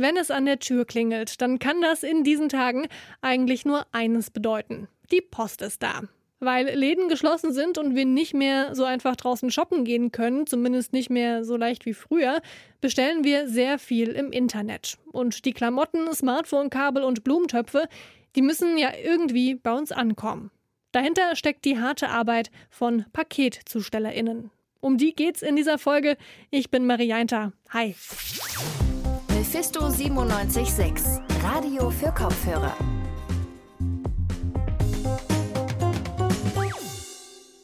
Wenn es an der Tür klingelt, dann kann das in diesen Tagen eigentlich nur eines bedeuten. Die Post ist da. Weil Läden geschlossen sind und wir nicht mehr so einfach draußen shoppen gehen können, zumindest nicht mehr so leicht wie früher, bestellen wir sehr viel im Internet. Und die Klamotten, Smartphone-Kabel und Blumentöpfe, die müssen ja irgendwie bei uns ankommen. Dahinter steckt die harte Arbeit von PaketzustellerInnen. Um die geht's in dieser Folge. Ich bin Marianta. Hi. Mephisto 976, Radio für Kopfhörer.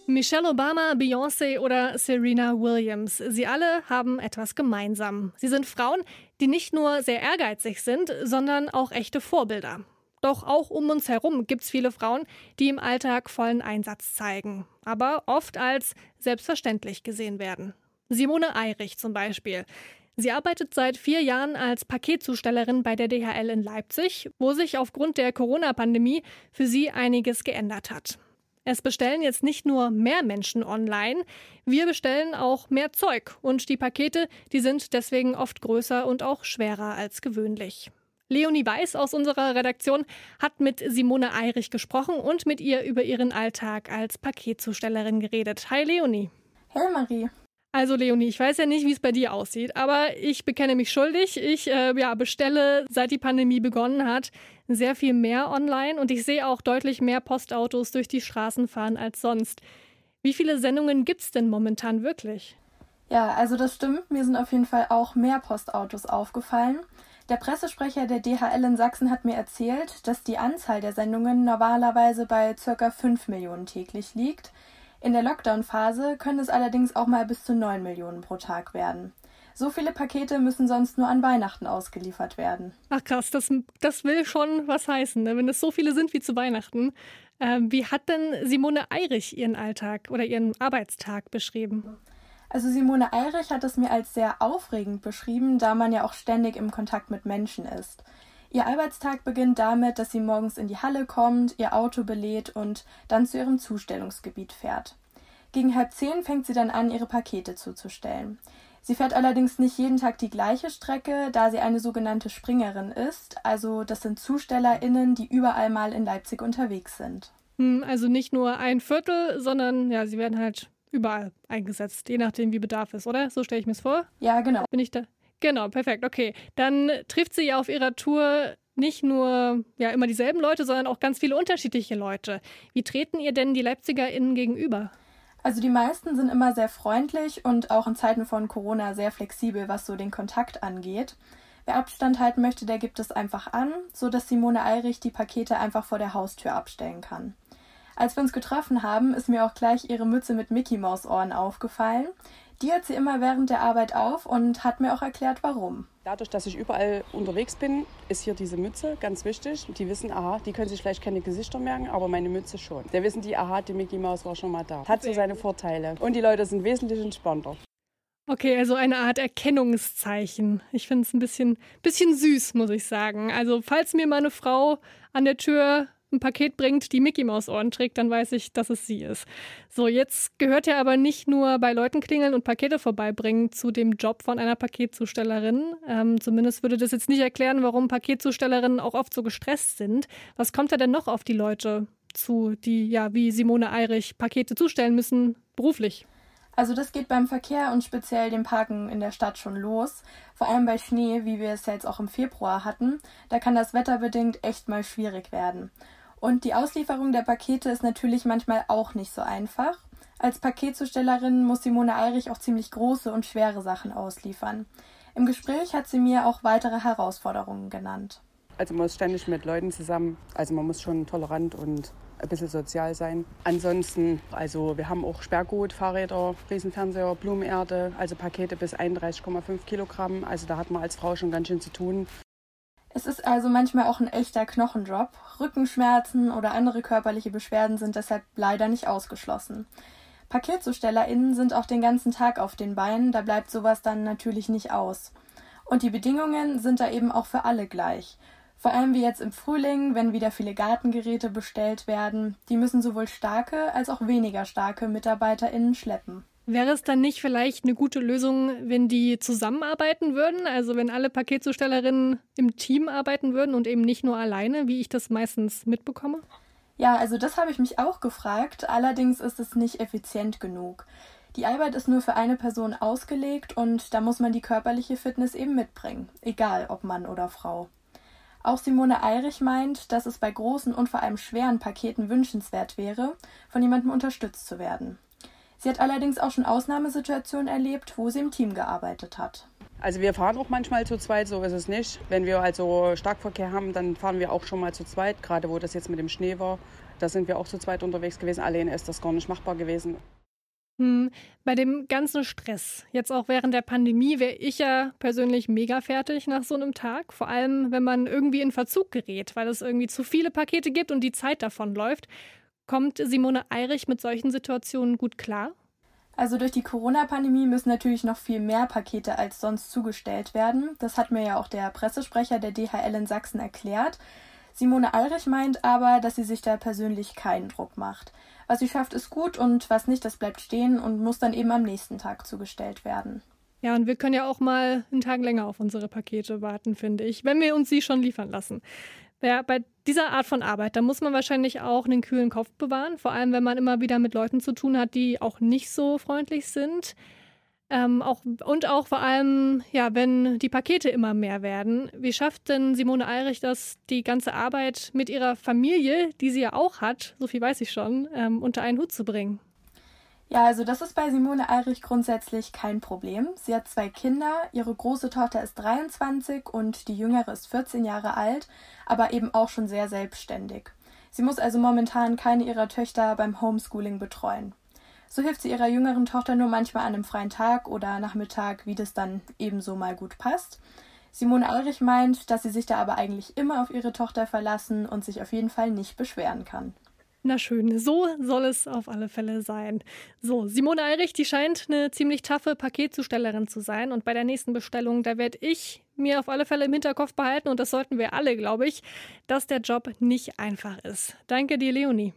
Michelle Obama, Beyoncé oder Serena Williams. Sie alle haben etwas gemeinsam. Sie sind Frauen, die nicht nur sehr ehrgeizig sind, sondern auch echte Vorbilder. Doch auch um uns herum gibt es viele Frauen, die im Alltag vollen Einsatz zeigen, aber oft als selbstverständlich gesehen werden. Simone Eirich zum Beispiel. Sie arbeitet seit vier Jahren als Paketzustellerin bei der DHL in Leipzig, wo sich aufgrund der Corona-Pandemie für sie einiges geändert hat. Es bestellen jetzt nicht nur mehr Menschen online, wir bestellen auch mehr Zeug und die Pakete, die sind deswegen oft größer und auch schwerer als gewöhnlich. Leonie Weiß aus unserer Redaktion hat mit Simone Eirich gesprochen und mit ihr über ihren Alltag als Paketzustellerin geredet. Hi Leonie. Hey Marie. Also Leonie, ich weiß ja nicht, wie es bei dir aussieht, aber ich bekenne mich schuldig. Ich äh, ja, bestelle, seit die Pandemie begonnen hat, sehr viel mehr online und ich sehe auch deutlich mehr Postautos durch die Straßen fahren als sonst. Wie viele Sendungen gibt es denn momentan wirklich? Ja, also das stimmt. Mir sind auf jeden Fall auch mehr Postautos aufgefallen. Der Pressesprecher der DHL in Sachsen hat mir erzählt, dass die Anzahl der Sendungen normalerweise bei ca. 5 Millionen täglich liegt. In der Lockdown-Phase können es allerdings auch mal bis zu 9 Millionen pro Tag werden. So viele Pakete müssen sonst nur an Weihnachten ausgeliefert werden. Ach krass, das, das will schon was heißen, ne? wenn es so viele sind wie zu Weihnachten. Ähm, wie hat denn Simone Eirich ihren Alltag oder ihren Arbeitstag beschrieben? Also Simone Eirich hat es mir als sehr aufregend beschrieben, da man ja auch ständig im Kontakt mit Menschen ist. Ihr Arbeitstag beginnt damit, dass sie morgens in die Halle kommt, ihr Auto belädt und dann zu ihrem Zustellungsgebiet fährt. Gegen halb zehn fängt sie dann an, ihre Pakete zuzustellen. Sie fährt allerdings nicht jeden Tag die gleiche Strecke, da sie eine sogenannte Springerin ist, also das sind ZustellerInnen, die überall mal in Leipzig unterwegs sind. Hm, also nicht nur ein Viertel, sondern ja, sie werden halt überall eingesetzt, je nachdem, wie Bedarf ist, oder? So stelle ich mir es vor. Ja, genau. Bin ich da? Genau, perfekt. Okay. Dann trifft sie ja auf ihrer Tour nicht nur ja immer dieselben Leute, sondern auch ganz viele unterschiedliche Leute. Wie treten ihr denn die LeipzigerInnen gegenüber? Also die meisten sind immer sehr freundlich und auch in Zeiten von Corona sehr flexibel, was so den Kontakt angeht. Wer Abstand halten möchte, der gibt es einfach an, so dass Simone Eirich die Pakete einfach vor der Haustür abstellen kann. Als wir uns getroffen haben, ist mir auch gleich ihre Mütze mit Mickey Maus Ohren aufgefallen. Die hat sie immer während der Arbeit auf und hat mir auch erklärt, warum. Dadurch, dass ich überall unterwegs bin, ist hier diese Mütze ganz wichtig. Die wissen, aha, die können sich vielleicht keine Gesichter merken, aber meine Mütze schon. Da wissen die, aha, die Mickey Maus war schon mal da. Hat so seine Vorteile. Und die Leute sind wesentlich entspannter. Okay, also eine Art Erkennungszeichen. Ich finde es ein bisschen, bisschen süß, muss ich sagen. Also, falls mir mal eine Frau an der Tür ein Paket bringt, die Mickey Maus Ohren trägt, dann weiß ich, dass es sie ist. So, jetzt gehört ja aber nicht nur bei Leuten klingeln und Pakete vorbeibringen zu dem Job von einer Paketzustellerin. Ähm, zumindest würde das jetzt nicht erklären, warum Paketzustellerinnen auch oft so gestresst sind. Was kommt da denn noch auf die Leute zu, die ja wie Simone Eirich Pakete zustellen müssen, beruflich? Also das geht beim Verkehr und speziell dem Parken in der Stadt schon los. Vor allem bei Schnee, wie wir es ja jetzt auch im Februar hatten. Da kann das wetterbedingt echt mal schwierig werden. Und die Auslieferung der Pakete ist natürlich manchmal auch nicht so einfach. Als Paketzustellerin muss Simone Eirich auch ziemlich große und schwere Sachen ausliefern. Im Gespräch hat sie mir auch weitere Herausforderungen genannt. Also man ist ständig mit Leuten zusammen. Also man muss schon tolerant und ein bisschen sozial sein. Ansonsten, also wir haben auch Sperrgut, Fahrräder, Riesenfernseher, Blumenerde, also Pakete bis 31,5 Kilogramm. Also da hat man als Frau schon ganz schön zu tun. Es ist also manchmal auch ein echter Knochendrop. Rückenschmerzen oder andere körperliche Beschwerden sind deshalb leider nicht ausgeschlossen. PaketzustellerInnen sind auch den ganzen Tag auf den Beinen, da bleibt sowas dann natürlich nicht aus. Und die Bedingungen sind da eben auch für alle gleich. Vor allem wie jetzt im Frühling, wenn wieder viele Gartengeräte bestellt werden, die müssen sowohl starke als auch weniger starke MitarbeiterInnen schleppen. Wäre es dann nicht vielleicht eine gute Lösung, wenn die zusammenarbeiten würden? Also wenn alle Paketzustellerinnen im Team arbeiten würden und eben nicht nur alleine, wie ich das meistens mitbekomme? Ja, also das habe ich mich auch gefragt. Allerdings ist es nicht effizient genug. Die Arbeit ist nur für eine Person ausgelegt und da muss man die körperliche Fitness eben mitbringen, egal ob Mann oder Frau. Auch Simone Eirich meint, dass es bei großen und vor allem schweren Paketen wünschenswert wäre, von jemandem unterstützt zu werden. Sie hat allerdings auch schon Ausnahmesituationen erlebt, wo sie im Team gearbeitet hat. Also wir fahren auch manchmal zu zweit, so ist es nicht. Wenn wir also Starkverkehr haben, dann fahren wir auch schon mal zu zweit, gerade wo das jetzt mit dem Schnee war. Da sind wir auch zu zweit unterwegs gewesen. Alleine ist das gar nicht machbar gewesen. Hm, bei dem ganzen Stress, jetzt auch während der Pandemie, wäre ich ja persönlich mega fertig nach so einem Tag. Vor allem, wenn man irgendwie in Verzug gerät, weil es irgendwie zu viele Pakete gibt und die Zeit davon läuft. Kommt Simone Eirich mit solchen Situationen gut klar? Also durch die Corona-Pandemie müssen natürlich noch viel mehr Pakete als sonst zugestellt werden. Das hat mir ja auch der Pressesprecher der DHL in Sachsen erklärt. Simone Eirich meint aber, dass sie sich da persönlich keinen Druck macht. Was sie schafft, ist gut und was nicht, das bleibt stehen und muss dann eben am nächsten Tag zugestellt werden. Ja, und wir können ja auch mal einen Tag länger auf unsere Pakete warten, finde ich, wenn wir uns sie schon liefern lassen. Ja, bei dieser Art von Arbeit, da muss man wahrscheinlich auch einen kühlen Kopf bewahren, vor allem wenn man immer wieder mit Leuten zu tun hat, die auch nicht so freundlich sind. Ähm, auch, und auch vor allem, ja, wenn die Pakete immer mehr werden. Wie schafft denn Simone Eirich das, die ganze Arbeit mit ihrer Familie, die sie ja auch hat, so viel weiß ich schon, ähm, unter einen Hut zu bringen? Ja, also das ist bei Simone Eirich grundsätzlich kein Problem. Sie hat zwei Kinder, ihre große Tochter ist 23 und die jüngere ist 14 Jahre alt, aber eben auch schon sehr selbstständig. Sie muss also momentan keine ihrer Töchter beim Homeschooling betreuen. So hilft sie ihrer jüngeren Tochter nur manchmal an einem freien Tag oder Nachmittag, wie das dann ebenso mal gut passt. Simone Eirich meint, dass sie sich da aber eigentlich immer auf ihre Tochter verlassen und sich auf jeden Fall nicht beschweren kann. Na schön, so soll es auf alle Fälle sein. So, Simone Eirich, die scheint eine ziemlich taffe Paketzustellerin zu sein. Und bei der nächsten Bestellung, da werde ich mir auf alle Fälle im Hinterkopf behalten, und das sollten wir alle, glaube ich, dass der Job nicht einfach ist. Danke dir, Leonie.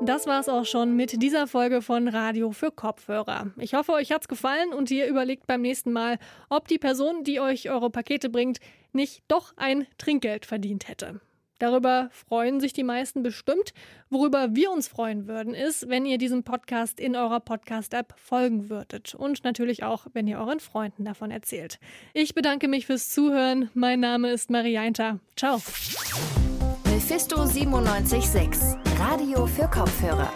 Das war's auch schon mit dieser Folge von Radio für Kopfhörer. Ich hoffe, euch hat's gefallen und ihr überlegt beim nächsten Mal, ob die Person, die euch eure Pakete bringt, nicht doch ein Trinkgeld verdient hätte. Darüber freuen sich die meisten bestimmt. Worüber wir uns freuen würden, ist, wenn ihr diesem Podcast in eurer Podcast-App folgen würdet. Und natürlich auch, wenn ihr euren Freunden davon erzählt. Ich bedanke mich fürs Zuhören. Mein Name ist Marianta. Ciao. Mephisto 976, Radio für Kopfhörer.